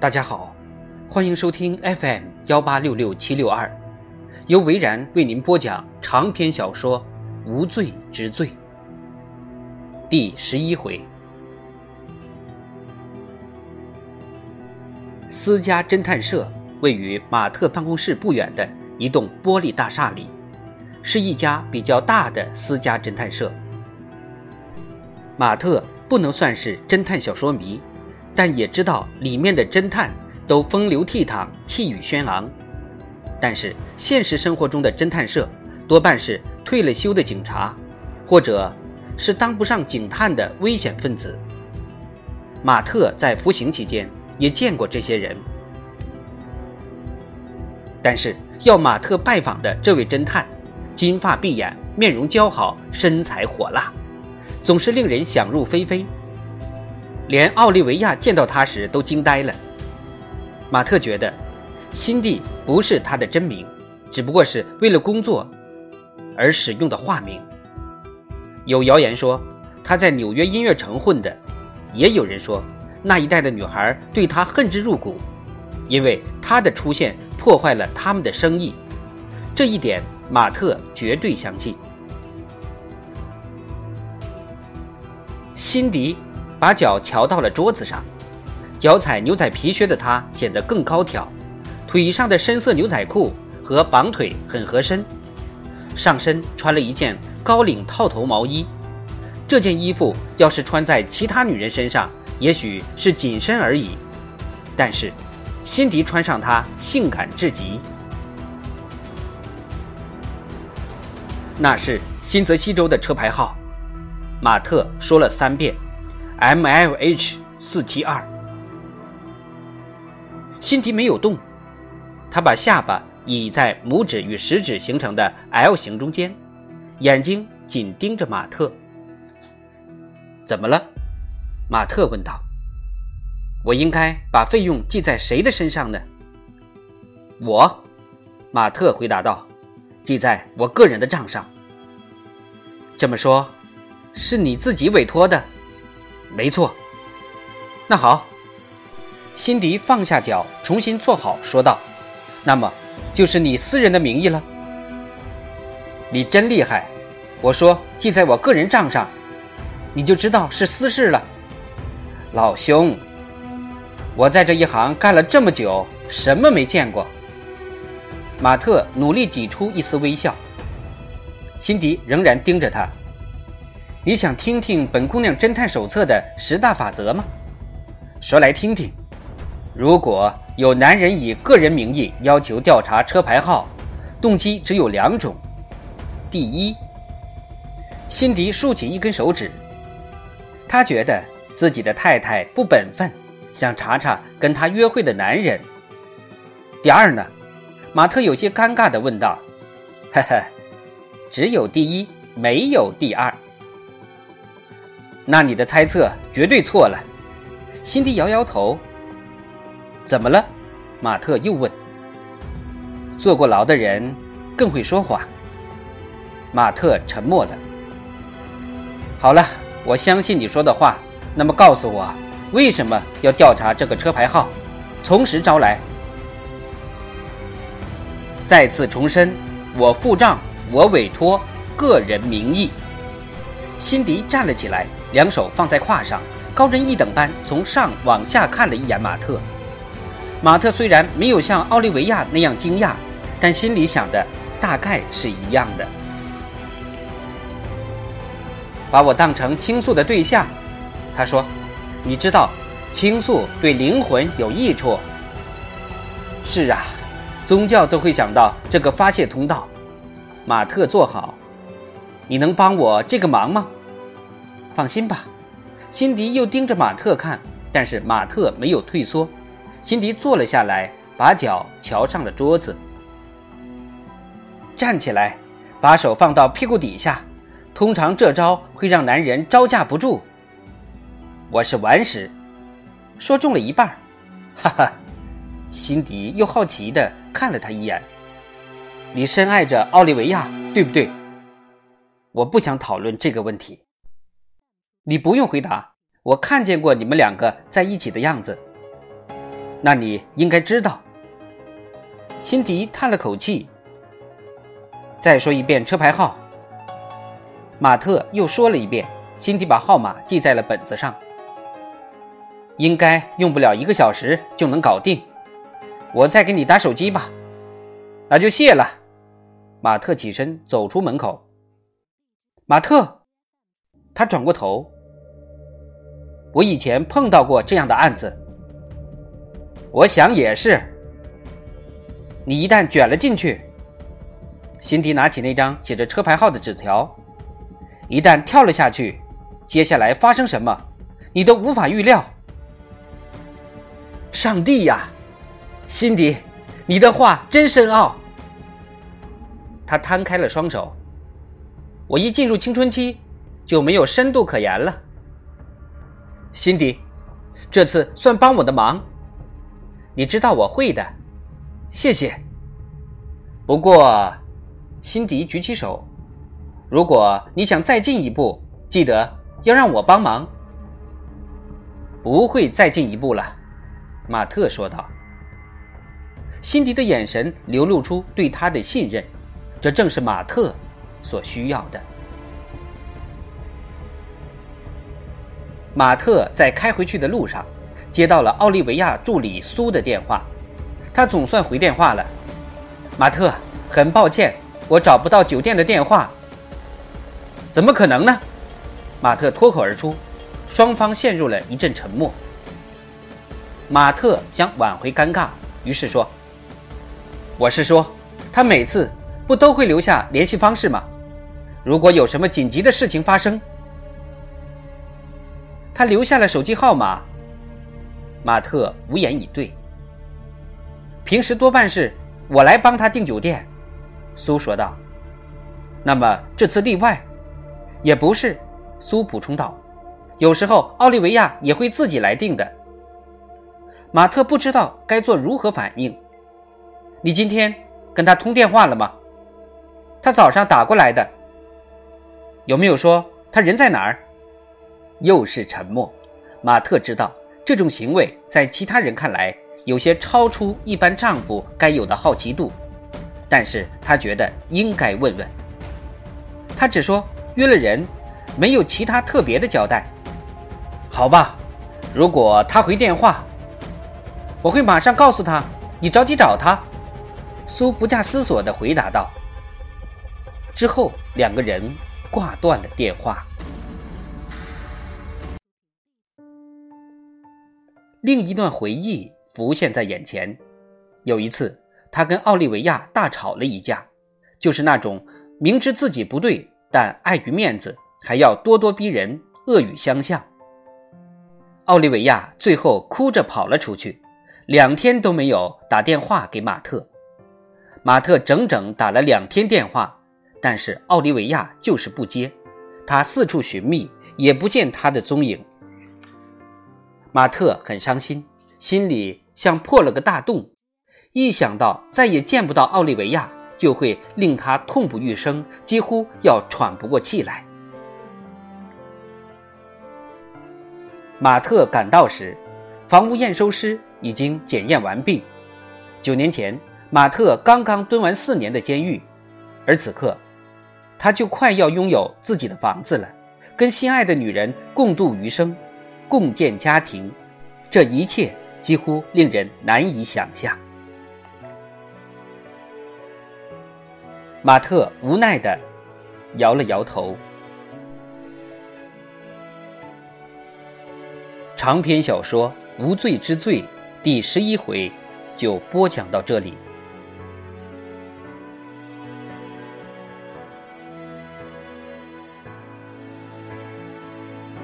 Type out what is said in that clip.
大家好，欢迎收听 FM 幺八六六七六二，由维然为您播讲长篇小说《无罪之罪》第十一回。私家侦探社位于马特办公室不远的一栋玻璃大厦里，是一家比较大的私家侦探社。马特不能算是侦探小说迷。但也知道里面的侦探都风流倜傥、气宇轩昂，但是现实生活中的侦探社多半是退了休的警察，或者是当不上警探的危险分子。马特在服刑期间也见过这些人，但是要马特拜访的这位侦探，金发碧眼，面容姣好，身材火辣，总是令人想入非非。连奥利维亚见到他时都惊呆了。马特觉得，辛蒂不是他的真名，只不过是为了工作而使用的化名。有谣言说他在纽约音乐城混的，也有人说那一带的女孩对他恨之入骨，因为他的出现破坏了他们的生意。这一点马特绝对相信。辛迪。把脚翘到了桌子上，脚踩牛仔皮靴的他显得更高挑，腿上的深色牛仔裤和绑腿很合身，上身穿了一件高领套头毛衣。这件衣服要是穿在其他女人身上，也许是紧身而已，但是辛迪穿上它，性感至极。那是新泽西州的车牌号，马特说了三遍。M L H 四七二，辛迪没有动，他把下巴倚在拇指与食指形成的 L 形中间，眼睛紧盯着马特。怎么了？马特问道。我应该把费用记在谁的身上呢？我，马特回答道，记在我个人的账上。这么说，是你自己委托的？没错，那好，辛迪放下脚，重新坐好，说道：“那么，就是你私人的名义了。你真厉害，我说记在我个人账上，你就知道是私事了。老兄，我在这一行干了这么久，什么没见过？”马特努力挤出一丝微笑，辛迪仍然盯着他。你想听听本姑娘侦探手册的十大法则吗？说来听听。如果有男人以个人名义要求调查车牌号，动机只有两种：第一，辛迪竖起一根手指，他觉得自己的太太不本分，想查查跟他约会的男人；第二呢，马特有些尴尬地问道：“呵呵，只有第一，没有第二。”那你的猜测绝对错了，辛迪摇摇头。怎么了？马特又问。坐过牢的人更会说谎。马特沉默了。好了，我相信你说的话。那么告诉我，为什么要调查这个车牌号？从实招来。再次重申，我付账，我委托，个人名义。辛迪站了起来。两手放在胯上，高人一等般从上往下看了一眼马特。马特虽然没有像奥利维亚那样惊讶，但心里想的大概是一样的。把我当成倾诉的对象，他说：“你知道，倾诉对灵魂有益处。”是啊，宗教都会想到这个发泄通道。马特坐好，你能帮我这个忙吗？放心吧，辛迪又盯着马特看，但是马特没有退缩。辛迪坐了下来，把脚翘上了桌子，站起来，把手放到屁股底下。通常这招会让男人招架不住。我是顽石，说中了一半，哈哈。辛迪又好奇地看了他一眼。你深爱着奥利维亚，对不对？我不想讨论这个问题。你不用回答，我看见过你们两个在一起的样子。那你应该知道。辛迪叹了口气，再说一遍车牌号。马特又说了一遍，辛迪把号码记在了本子上。应该用不了一个小时就能搞定。我再给你打手机吧。那就谢了。马特起身走出门口。马特，他转过头。我以前碰到过这样的案子。我想也是。你一旦卷了进去，辛迪拿起那张写着车牌号的纸条，一旦跳了下去，接下来发生什么，你都无法预料。上帝呀，辛迪，你的话真深奥。他摊开了双手。我一进入青春期，就没有深度可言了。辛迪，这次算帮我的忙。你知道我会的，谢谢。不过，辛迪举起手，如果你想再进一步，记得要让我帮忙。不会再进一步了，马特说道。辛迪的眼神流露出对他的信任，这正是马特所需要的。马特在开回去的路上。接到了奥利维亚助理苏的电话，他总算回电话了。马特，很抱歉，我找不到酒店的电话。怎么可能呢？马特脱口而出，双方陷入了一阵沉默。马特想挽回尴尬，于是说：“我是说，他每次不都会留下联系方式吗？如果有什么紧急的事情发生，他留下了手机号码。”马特无言以对。平时多半是我来帮他订酒店，苏说道。那么这次例外，也不是。苏补充道。有时候奥利维亚也会自己来订的。马特不知道该做如何反应。你今天跟他通电话了吗？他早上打过来的。有没有说他人在哪儿？又是沉默。马特知道。这种行为在其他人看来有些超出一般丈夫该有的好奇度，但是他觉得应该问问。他只说约了人，没有其他特别的交代。好吧，如果他回电话，我会马上告诉他。你着急找他。苏不假思索地回答道。之后，两个人挂断了电话。另一段回忆浮现在眼前。有一次，他跟奥利维亚大吵了一架，就是那种明知自己不对，但碍于面子还要咄咄逼人、恶语相向。奥利维亚最后哭着跑了出去，两天都没有打电话给马特。马特整整打了两天电话，但是奥利维亚就是不接。他四处寻觅，也不见他的踪影。马特很伤心，心里像破了个大洞。一想到再也见不到奥利维亚，就会令他痛不欲生，几乎要喘不过气来。马特赶到时，房屋验收师已经检验完毕。九年前，马特刚刚蹲完四年的监狱，而此刻，他就快要拥有自己的房子了，跟心爱的女人共度余生。共建家庭，这一切几乎令人难以想象。马特无奈的摇了摇头。长篇小说《无罪之罪》第十一回就播讲到这里。